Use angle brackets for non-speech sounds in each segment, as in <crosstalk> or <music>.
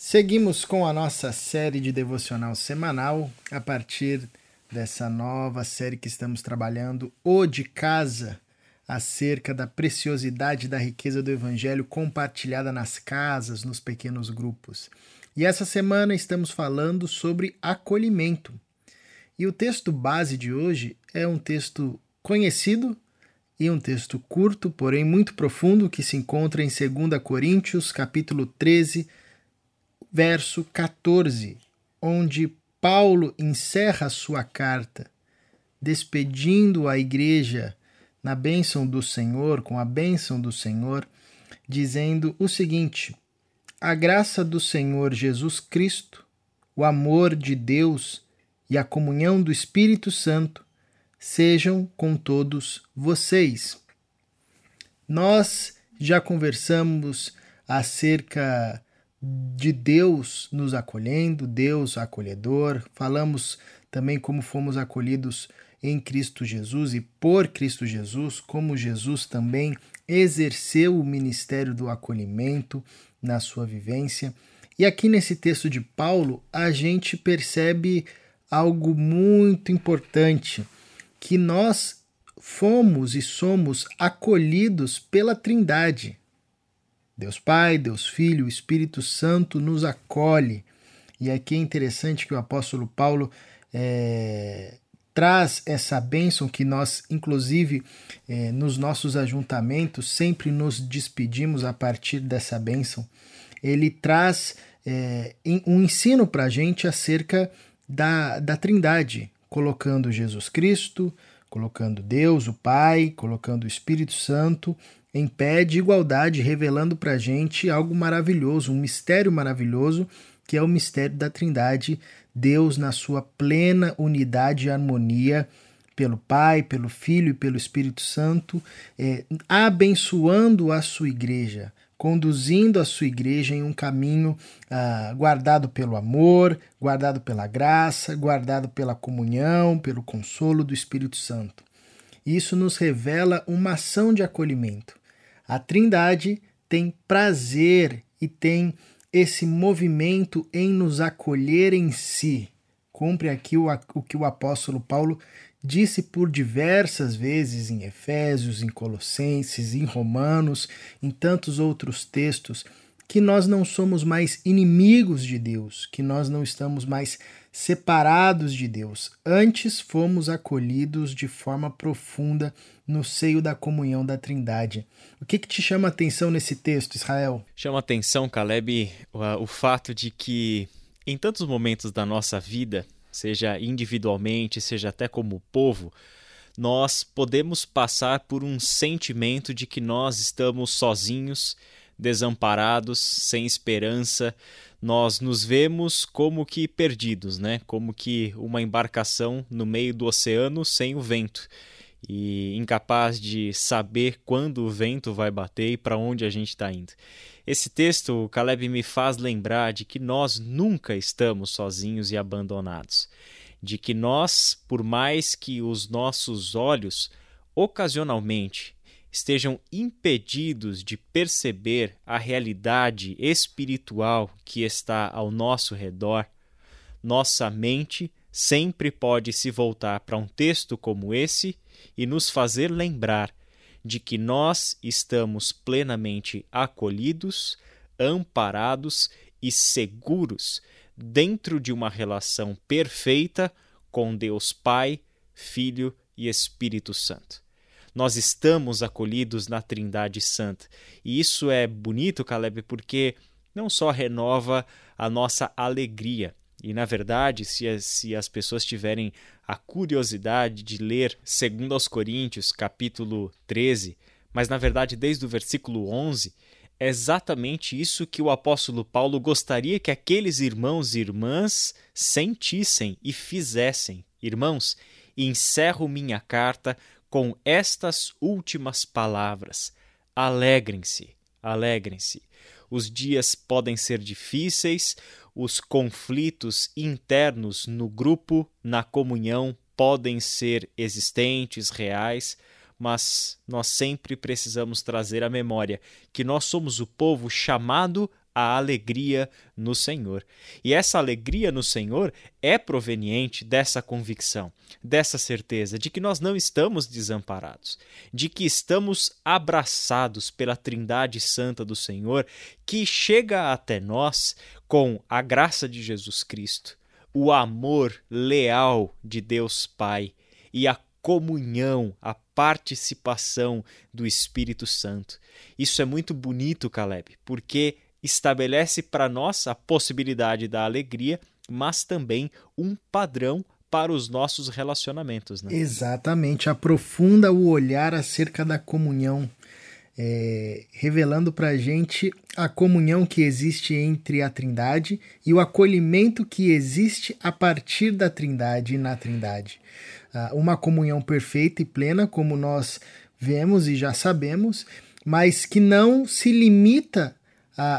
Seguimos com a nossa série de devocional semanal a partir dessa nova série que estamos trabalhando, O de Casa, acerca da preciosidade da riqueza do Evangelho compartilhada nas casas, nos pequenos grupos. E essa semana estamos falando sobre acolhimento. E o texto base de hoje é um texto conhecido e um texto curto, porém muito profundo, que se encontra em 2 Coríntios, capítulo 13, verso 14, onde Paulo encerra sua carta despedindo a igreja na bênção do Senhor, com a bênção do Senhor, dizendo o seguinte: A graça do Senhor Jesus Cristo, o amor de Deus e a comunhão do Espírito Santo sejam com todos vocês. Nós já conversamos acerca de Deus nos acolhendo, Deus acolhedor. Falamos também como fomos acolhidos em Cristo Jesus e por Cristo Jesus, como Jesus também exerceu o ministério do acolhimento na sua vivência. E aqui nesse texto de Paulo, a gente percebe algo muito importante, que nós fomos e somos acolhidos pela Trindade. Deus Pai, Deus Filho, o Espírito Santo nos acolhe. E aqui é interessante que o apóstolo Paulo é, traz essa bênção que nós, inclusive, é, nos nossos ajuntamentos, sempre nos despedimos a partir dessa bênção. Ele traz é, um ensino para a gente acerca da, da Trindade, colocando Jesus Cristo, colocando Deus, o Pai, colocando o Espírito Santo em pé de igualdade, revelando para a gente algo maravilhoso, um mistério maravilhoso, que é o mistério da Trindade, Deus na sua plena unidade e harmonia, pelo Pai, pelo Filho e pelo Espírito Santo, é, abençoando a sua igreja, conduzindo a sua igreja em um caminho ah, guardado pelo amor, guardado pela graça, guardado pela comunhão, pelo consolo do Espírito Santo. Isso nos revela uma ação de acolhimento. A Trindade tem prazer e tem esse movimento em nos acolher em si. Cumpre aqui o, o que o apóstolo Paulo disse por diversas vezes em Efésios, em Colossenses, em Romanos, em tantos outros textos, que nós não somos mais inimigos de Deus, que nós não estamos mais separados de Deus. Antes fomos acolhidos de forma profunda no seio da comunhão da Trindade. O que, que te chama a atenção nesse texto, Israel? Chama a atenção, Caleb, o, o fato de que em tantos momentos da nossa vida, seja individualmente, seja até como povo, nós podemos passar por um sentimento de que nós estamos sozinhos, desamparados, sem esperança, nós nos vemos como que perdidos, né? Como que uma embarcação no meio do oceano sem o vento e incapaz de saber quando o vento vai bater e para onde a gente está indo. Esse texto, Caleb, me faz lembrar de que nós nunca estamos sozinhos e abandonados. De que nós, por mais que os nossos olhos ocasionalmente estejam impedidos de perceber a realidade espiritual que está ao nosso redor, nossa mente sempre pode se voltar para um texto como esse e nos fazer lembrar de que nós estamos plenamente acolhidos, amparados e seguros dentro de uma relação perfeita com Deus Pai, Filho e Espírito Santo nós estamos acolhidos na Trindade Santa. E isso é bonito, Caleb, porque não só renova a nossa alegria, e na verdade, se as, se as pessoas tiverem a curiosidade de ler, segundo aos Coríntios, capítulo 13, mas na verdade desde o versículo 11, é exatamente isso que o apóstolo Paulo gostaria que aqueles irmãos e irmãs sentissem e fizessem. Irmãos, encerro minha carta com estas últimas palavras: alegrem-se, alegrem-se. Os dias podem ser difíceis, os conflitos internos no grupo, na comunhão, podem ser existentes, reais, mas nós sempre precisamos trazer à memória que nós somos o povo chamado a alegria no Senhor. E essa alegria no Senhor é proveniente dessa convicção, dessa certeza de que nós não estamos desamparados, de que estamos abraçados pela Trindade Santa do Senhor, que chega até nós com a graça de Jesus Cristo, o amor leal de Deus Pai e a comunhão, a participação do Espírito Santo. Isso é muito bonito, Caleb, porque estabelece para nós a possibilidade da alegria, mas também um padrão para os nossos relacionamentos. Né? Exatamente, aprofunda o olhar acerca da comunhão, é, revelando para a gente a comunhão que existe entre a Trindade e o acolhimento que existe a partir da Trindade e na Trindade. Ah, uma comunhão perfeita e plena, como nós vemos e já sabemos, mas que não se limita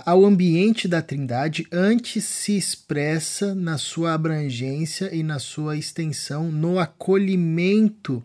ao ambiente da Trindade, antes se expressa na sua abrangência e na sua extensão no acolhimento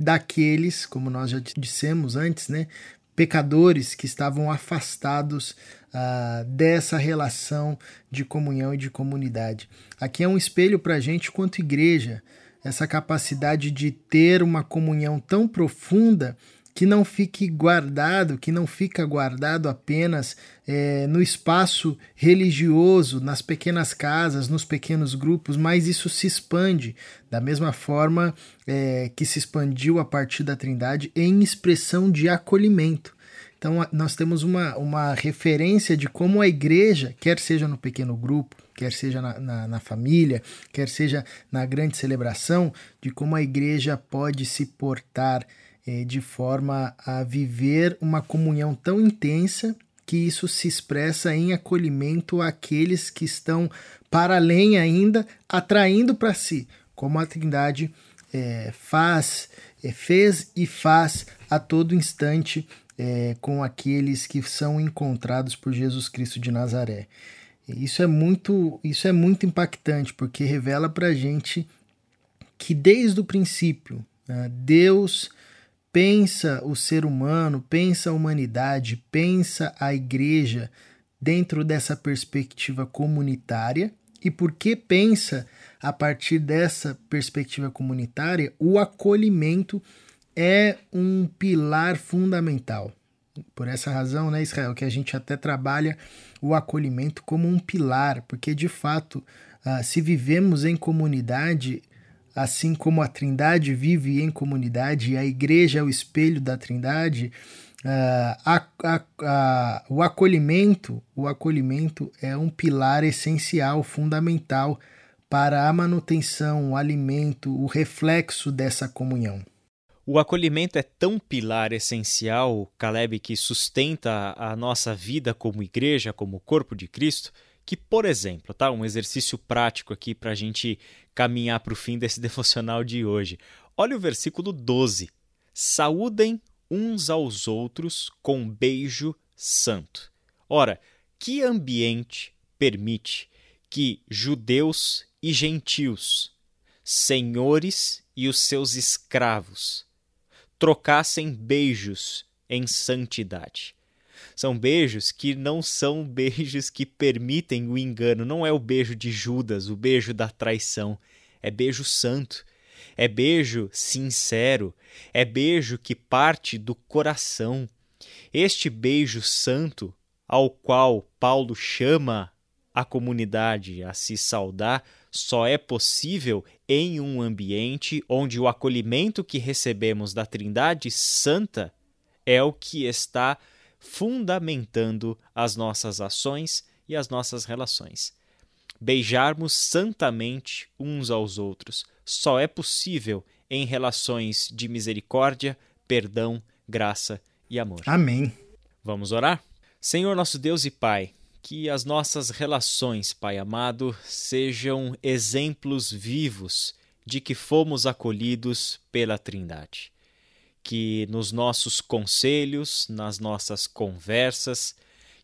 daqueles, como nós já dissemos antes, né, pecadores que estavam afastados uh, dessa relação de comunhão e de comunidade. Aqui é um espelho para a gente quanto igreja, essa capacidade de ter uma comunhão tão profunda que não fique guardado, que não fica guardado apenas é, no espaço religioso, nas pequenas casas, nos pequenos grupos, mas isso se expande da mesma forma é, que se expandiu a partir da Trindade em expressão de acolhimento. Então, nós temos uma, uma referência de como a igreja, quer seja no pequeno grupo, quer seja na, na, na, família, quer seja na grande celebração, de como a igreja pode se portar de forma a viver uma comunhão tão intensa que isso se expressa em acolhimento àqueles que estão para além ainda, atraindo para si, como a Trindade é, faz, é, fez e faz a todo instante é, com aqueles que são encontrados por Jesus Cristo de Nazaré. Isso é muito, isso é muito impactante porque revela para gente que desde o princípio né, Deus pensa o ser humano, pensa a humanidade, pensa a igreja dentro dessa perspectiva comunitária e porque pensa a partir dessa perspectiva comunitária, o acolhimento é um pilar fundamental. Por essa razão, né, Israel, que a gente até trabalha o acolhimento como um pilar, porque de fato, uh, se vivemos em comunidade, assim como a Trindade vive em comunidade e a igreja é o espelho da Trindade, uh, a, a, a, o acolhimento, o acolhimento é um pilar essencial, fundamental para a manutenção, o alimento, o reflexo dessa comunhão. O acolhimento é tão pilar essencial, Caleb, que sustenta a nossa vida como igreja, como corpo de Cristo, que, por exemplo, tá, um exercício prático aqui para a gente caminhar para o fim desse <laughs> devocional de hoje. Olha o versículo 12. Saúdem uns aos outros com beijo santo. Ora, que ambiente permite que judeus e gentios, senhores e os seus escravos, trocassem beijos em santidade? São beijos que não são beijos que permitem o engano. Não é o beijo de Judas, o beijo da traição. É beijo santo. É beijo sincero. É beijo que parte do coração. Este beijo santo, ao qual Paulo chama a comunidade a se saudar, só é possível em um ambiente onde o acolhimento que recebemos da Trindade Santa é o que está fundamentando as nossas ações e as nossas relações. Beijarmos santamente uns aos outros só é possível em relações de misericórdia, perdão, graça e amor. Amém. Vamos orar? Senhor nosso Deus e Pai, que as nossas relações, Pai amado, sejam exemplos vivos de que fomos acolhidos pela Trindade que nos nossos conselhos, nas nossas conversas,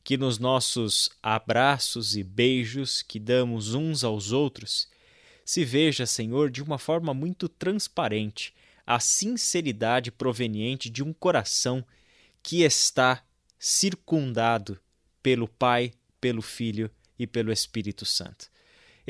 que nos nossos abraços e beijos que damos uns aos outros, se veja, Senhor, de uma forma muito transparente a sinceridade proveniente de um coração que está circundado pelo Pai, pelo Filho e pelo Espírito Santo.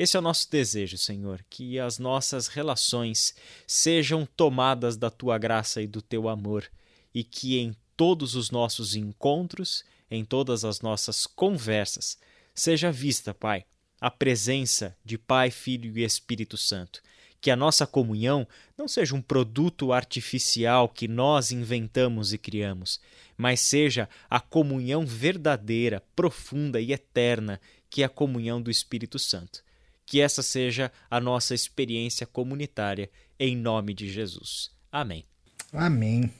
Esse é o nosso desejo, Senhor, que as nossas relações sejam tomadas da tua graça e do teu amor, e que em todos os nossos encontros, em todas as nossas conversas, seja vista, Pai, a presença de Pai, Filho e Espírito Santo. Que a nossa comunhão não seja um produto artificial que nós inventamos e criamos, mas seja a comunhão verdadeira, profunda e eterna, que é a comunhão do Espírito Santo. Que essa seja a nossa experiência comunitária, em nome de Jesus. Amém. Amém.